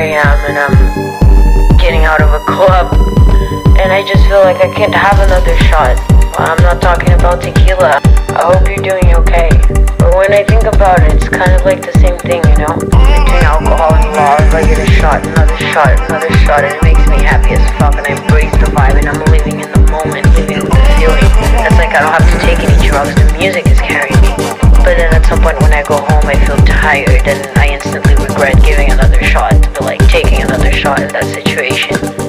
when I'm getting out of a club and I just feel like I can't have another shot. I'm not talking about tequila. I hope you're doing okay. But when I think about it, it's kind of like the same thing, you know? Between alcohol and love, I get a shot, another shot, another shot, and it makes me happy as fuck, and I embrace the vibe, and I'm living in the moment, living with the feeling. It's like I don't have to take any drugs, the music is carrying me. But then at some point when I go home, I feel tired, and I instantly regret giving another shot, that situation.